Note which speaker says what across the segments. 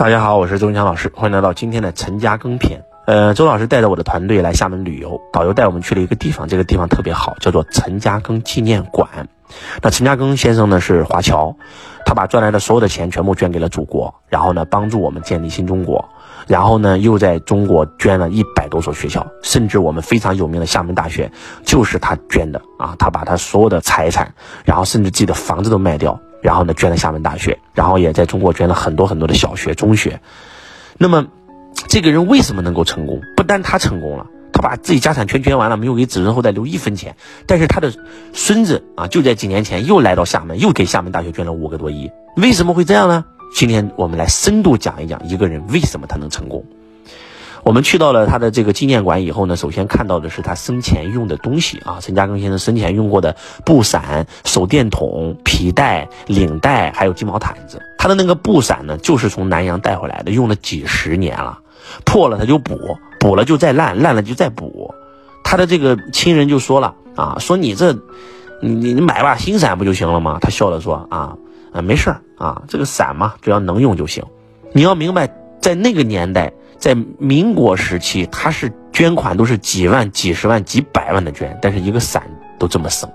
Speaker 1: 大家好，我是周文强老师，欢迎来到今天的陈家庚篇。呃，周老师带着我的团队来厦门旅游，导游带我们去了一个地方，这个地方特别好，叫做陈家庚纪念馆。那陈家庚先生呢是华侨，他把赚来的所有的钱全部捐给了祖国，然后呢帮助我们建立新中国，然后呢又在中国捐了一百多所学校，甚至我们非常有名的厦门大学就是他捐的啊！他把他所有的财产，然后甚至自己的房子都卖掉。然后呢，捐了厦门大学，然后也在中国捐了很多很多的小学、中学。那么，这个人为什么能够成功？不单他成功了，他把自己家产全捐完了，没有给子孙后代留一分钱。但是他的孙子啊，就在几年前又来到厦门，又给厦门大学捐了五个多亿。为什么会这样呢？今天我们来深度讲一讲一个人为什么他能成功。我们去到了他的这个纪念馆以后呢，首先看到的是他生前用的东西啊，陈嘉庚先生生前用过的布伞、手电筒、皮带、领带，还有鸡毛毯子。他的那个布伞呢，就是从南洋带回来的，用了几十年了，破了他就补，补了就再烂，烂了就再补。他的这个亲人就说了啊，说你这，你你买把新伞不就行了吗？他笑着说啊，啊没事儿啊，这个伞嘛，只要能用就行。你要明白，在那个年代。在民国时期，他是捐款都是几万、几十万、几百万的捐，但是一个伞都这么省，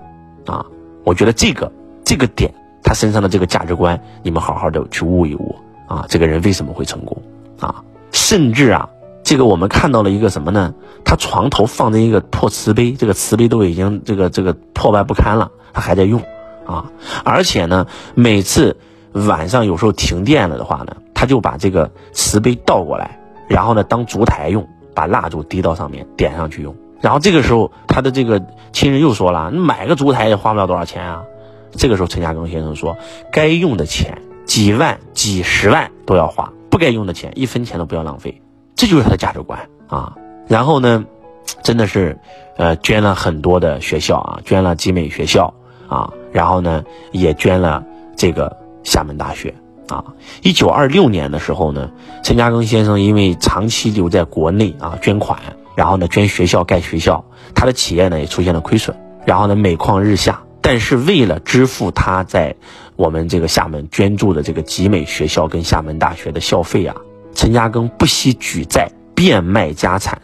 Speaker 1: 啊，我觉得这个这个点，他身上的这个价值观，你们好好的去悟一悟啊，这个人为什么会成功啊？甚至啊，这个我们看到了一个什么呢？他床头放着一个破瓷杯，这个瓷杯都已经这个这个破败不堪了，他还在用啊，而且呢，每次晚上有时候停电了的话呢，他就把这个瓷杯倒过来。然后呢，当烛台用，把蜡烛滴到上面，点上去用。然后这个时候，他的这个亲人又说了：“你买个烛台也花不了多少钱啊。”这个时候，陈嘉庚先生说：“该用的钱，几万、几十万都要花；不该用的钱，一分钱都不要浪费。”这就是他的价值观啊。然后呢，真的是，呃，捐了很多的学校啊，捐了集美学校啊，然后呢，也捐了这个厦门大学。啊，一九二六年的时候呢，陈嘉庚先生因为长期留在国内啊，捐款，然后呢捐学校盖学校，他的企业呢也出现了亏损，然后呢每况日下。但是为了支付他在我们这个厦门捐助的这个集美学校跟厦门大学的校费啊，陈嘉庚不惜举债变卖家产，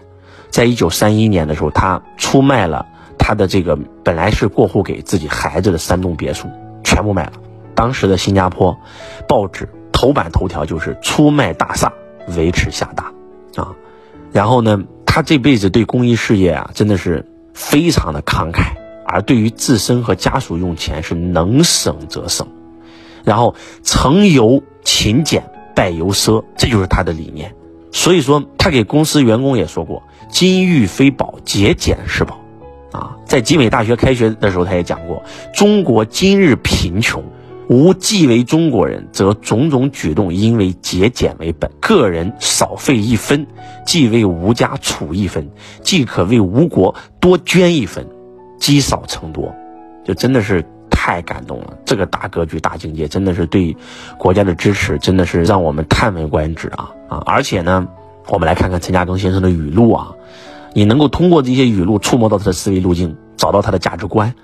Speaker 1: 在一九三一年的时候，他出卖了他的这个本来是过户给自己孩子的三栋别墅，全部卖了。当时的新加坡报纸头版头条就是出卖大厦维持厦大，啊，然后呢，他这辈子对公益事业啊真的是非常的慷慨，而对于自身和家属用钱是能省则省，然后成由勤俭败由奢，这就是他的理念。所以说，他给公司员工也说过：“金玉非宝，节俭是宝。”啊，在集美大学开学的时候，他也讲过：“中国今日贫穷。”吾既为中国人，则种种举动应为节俭为本。个人少费一分，既为吾家储一分，既可为吴国多捐一分，积少成多，就真的是太感动了。这个大格局、大境界，真的是对国家的支持，真的是让我们叹为观止啊啊！而且呢，我们来看看陈嘉庚先生的语录啊，你能够通过这些语录触摸到他的思维路径，找到他的价值观。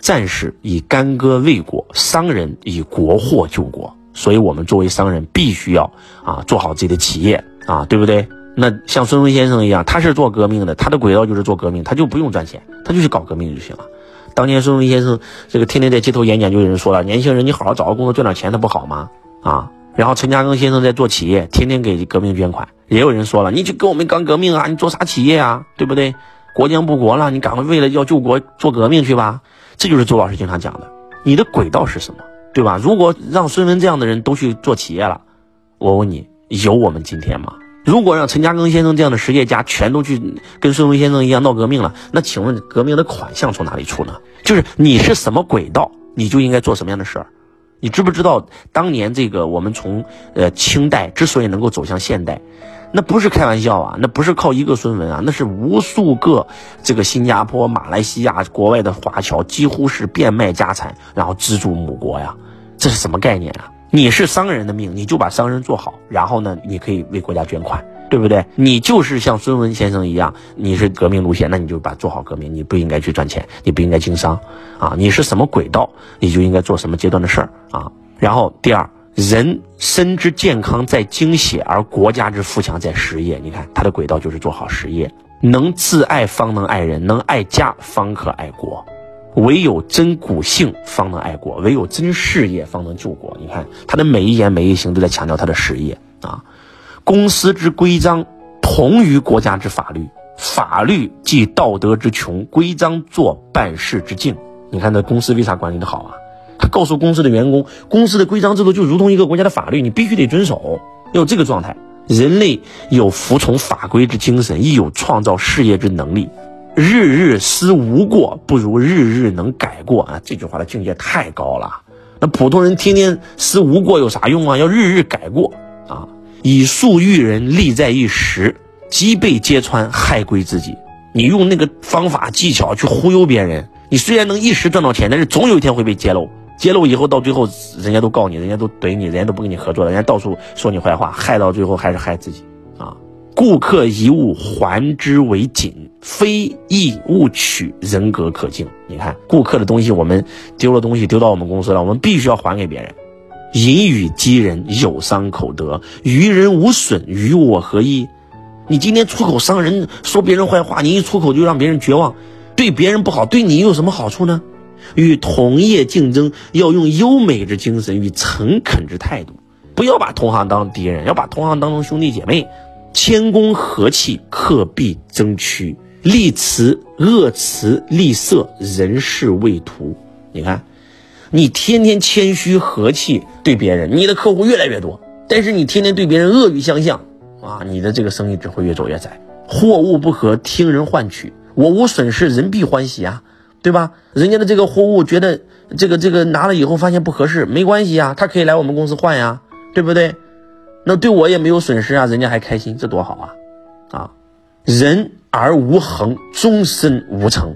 Speaker 1: 战士以干戈卫国，商人以国货救国。所以，我们作为商人，必须要啊做好自己的企业啊，对不对？那像孙文先生一样，他是做革命的，他的轨道就是做革命，他就不用赚钱，他就去搞革命就行了。当年孙文先生这个天天在街头演讲，就有人说了：年轻人，你好好找个工作赚点钱，他不好吗？啊！然后陈嘉庚先生在做企业，天天给革命捐款，也有人说了：你去跟我们干革命啊，你做啥企业啊？对不对？国将不国了，你赶快为了要救国做革命去吧。这就是周老师经常讲的，你的轨道是什么，对吧？如果让孙文这样的人都去做企业了，我问你，有我们今天吗？如果让陈嘉庚先生这样的实业家全都去跟孙文先生一样闹革命了，那请问革命的款项从哪里出呢？就是你是什么轨道，你就应该做什么样的事儿。你知不知道当年这个我们从呃清代之所以能够走向现代？那不是开玩笑啊，那不是靠一个孙文啊，那是无数个这个新加坡、马来西亚、国外的华侨，几乎是变卖家产，然后资助母国呀。这是什么概念啊？你是商人的命，你就把商人做好，然后呢，你可以为国家捐款，对不对？你就是像孙文先生一样，你是革命路线，那你就把做好革命，你不应该去赚钱，你不应该经商啊。你是什么轨道，你就应该做什么阶段的事儿啊。然后第二。人身之健康在精血，而国家之富强在实业。你看他的轨道就是做好实业，能自爱方能爱人，能爱家方可爱国。唯有真骨性方能爱国，唯有真事业方能救国。你看他的每一言每一行都在强调他的实业啊。公司之规章同于国家之法律，法律即道德之穷，规章做办事之境。你看这公司为啥管理的好啊？他告诉公司的员工，公司的规章制度就如同一个国家的法律，你必须得遵守，要这个状态。人类有服从法规之精神，亦有创造事业之能力。日日思无过，不如日日能改过啊！这句话的境界太高了。那普通人天天思无过有啥用啊？要日日改过啊！以术育人，利在一时，即被揭穿，害归自己。你用那个方法技巧去忽悠别人，你虽然能一时赚到钱，但是总有一天会被揭露。揭露以后，到最后人家都告你，人家都怼你，人家都不跟你合作了，人家到处说你坏话，害到最后还是害自己啊！顾客一物还之为谨，非易勿取，人格可敬。你看，顾客的东西，我们丢了东西丢到我们公司了，我们必须要还给别人。淫语激人，有伤口德；于人无损，于我何益？你今天出口伤人，说别人坏话，你一出口就让别人绝望，对别人不好，对你又有什么好处呢？与同业竞争，要用优美之精神与诚恳之态度，不要把同行当敌人，要把同行当成兄弟姐妹。谦恭和气，克必争趋；立辞恶辞，立色人事未图。你看，你天天谦虚和气对别人，你的客户越来越多；但是你天天对别人恶语相向，啊，你的这个生意只会越走越窄。货物不合，听人换取，我无损失，人必欢喜啊。对吧？人家的这个货物觉得这个这个拿了以后发现不合适，没关系啊，他可以来我们公司换呀，对不对？那对我也没有损失啊，人家还开心，这多好啊！啊，人而无恒，终身无成。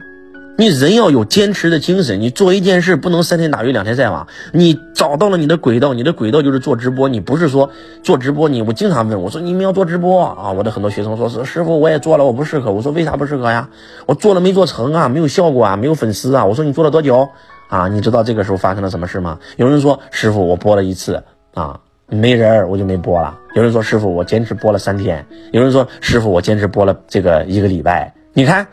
Speaker 1: 你人要有坚持的精神，你做一件事不能三天打鱼两天晒网。你找到了你的轨道，你的轨道就是做直播。你不是说做直播，你我经常问我说你们要做直播啊？我的很多学生说是师傅我也做了，我不适合。我说为啥不适合呀？我做了没做成啊？没有效果啊？没有粉丝啊？我说你做了多久啊？你知道这个时候发生了什么事吗？有人说师傅我播了一次啊，没人我就没播了。有人说师傅我坚持播了三天。有人说师傅我坚持播了这个一个礼拜。你看。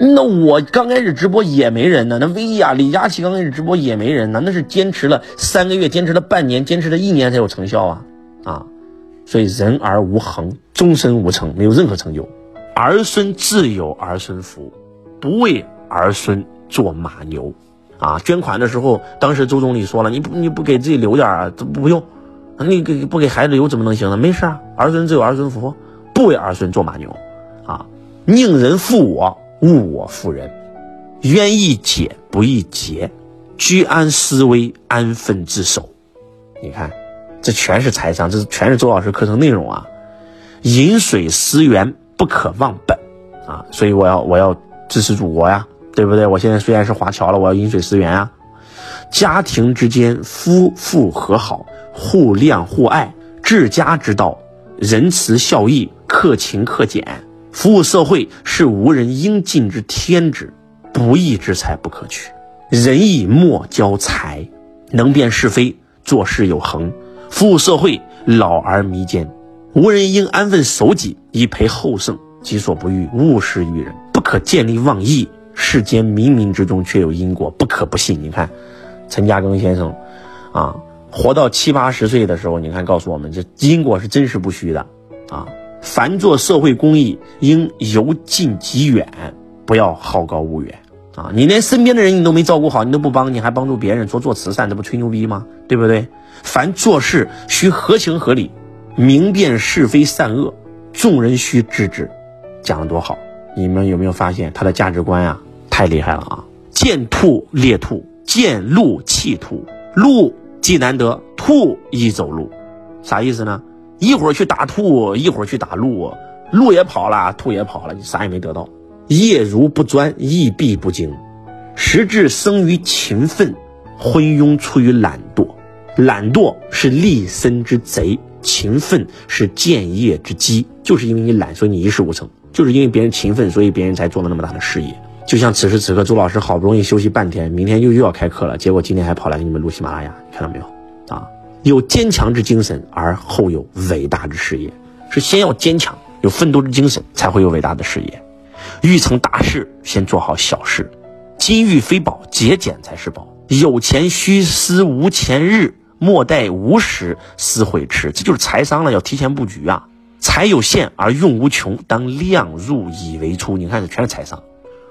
Speaker 1: 那我刚开始直播也没人呢，那薇娅、李佳琦刚开始直播也没人呢，那是坚持了三个月，坚持了半年，坚持了一年才有成效啊啊！所以人而无恒，终身无成，没有任何成就。儿孙自有儿孙福，不为儿孙做马牛啊！捐款的时候，当时周总理说了，你不你不给自己留点啊，不不用，你给不给孩子留怎么能行呢？没事啊，儿孙自有儿孙福，不为儿孙做马牛啊！宁人负我。物我负人，冤易解不易结，居安思危，安分自守。你看，这全是财商，这全是周老师课程内容啊！饮水思源，不可忘本啊！所以我要我要支持祖国呀，对不对？我现在虽然是华侨了，我要饮水思源啊！家庭之间，夫妇和好，互谅互爱，治家之道，仁慈孝义，克勤克俭。服务社会是无人应尽之天职，不义之财不可取。仁义莫交财，能辨是非，做事有恒。服务社会，老而弥坚。无人应安分守己，以培后圣。己所不欲，勿施于人。不可见利忘义。世间冥冥之中却有因果，不可不信。你看，陈嘉庚先生，啊，活到七八十岁的时候，你看告诉我们，这因果是真实不虚的，啊。凡做社会公益，应由近及远，不要好高骛远啊！你连身边的人你都没照顾好，你都不帮，你还帮助别人做做慈善，这不吹牛逼吗？对不对？凡做事需合情合理，明辨是非善恶，众人须知之。讲的多好！你们有没有发现他的价值观呀？太厉害了啊！见兔猎兔，见鹿弃兔，鹿既难得，兔亦走路，啥意思呢？一会儿去打兔，一会儿去打鹿，鹿也跑了，兔也跑了，啥也没得到。业如不专，亦必不精。实质生于勤奋，昏庸出于懒惰。懒惰是立身之贼，勤奋是建业之基。就是因为你懒，所以你一事无成；就是因为别人勤奋，所以别人才做了那么大的事业。就像此时此刻，周老师好不容易休息半天，明天又又要开课了，结果今天还跑来给你们录喜马拉雅，你看到没有？啊！有坚强之精神，而后有伟大之事业。是先要坚强，有奋斗之精神，才会有伟大的事业。欲成大事，先做好小事。金玉非宝，节俭才是宝。有钱须思无钱日，莫待无时思会迟。这就是财商了，要提前布局啊！财有限而用无穷，当量入以为出。你看，这全是财商。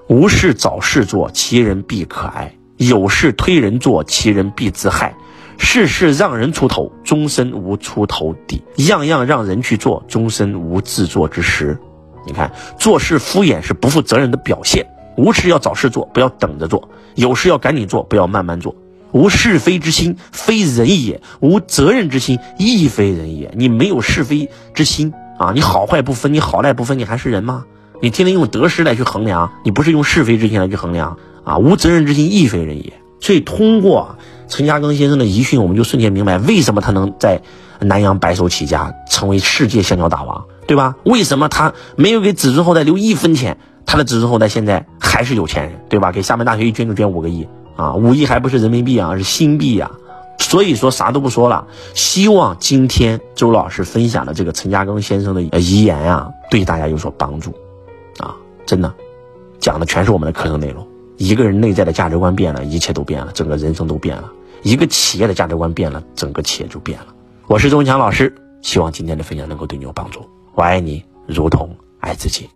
Speaker 1: 无事找事做，其人必可爱；有事推人做，其人必自害。事事让人出头，终身无出头地；样样让人去做，终身无自作之时。你看，做事敷衍是不负责任的表现。无事要找事做，不要等着做；有事要赶紧做，不要慢慢做。无是非之心，非人也；无责任之心，亦非人也。你没有是非之心啊，你好坏不分，你好赖不分，你还是人吗？你天天用得失来去衡量，你不是用是非之心来去衡量啊？无责任之心，亦非人也。所以，通过陈嘉庚先生的遗训，我们就瞬间明白，为什么他能在南阳白手起家，成为世界香蕉大王，对吧？为什么他没有给子孙后代留一分钱，他的子孙后代现在还是有钱人，对吧？给厦门大学一捐就捐五个亿啊，五亿还不是人民币啊，是新币啊。所以说啥都不说了，希望今天周老师分享的这个陈嘉庚先生的遗言啊，对大家有所帮助。啊，真的，讲的全是我们的课程内容。一个人内在的价值观变了，一切都变了，整个人生都变了。一个企业的价值观变了，整个企业就变了。我是周强老师，希望今天的分享能够对你有帮助。我爱你，如同爱自己。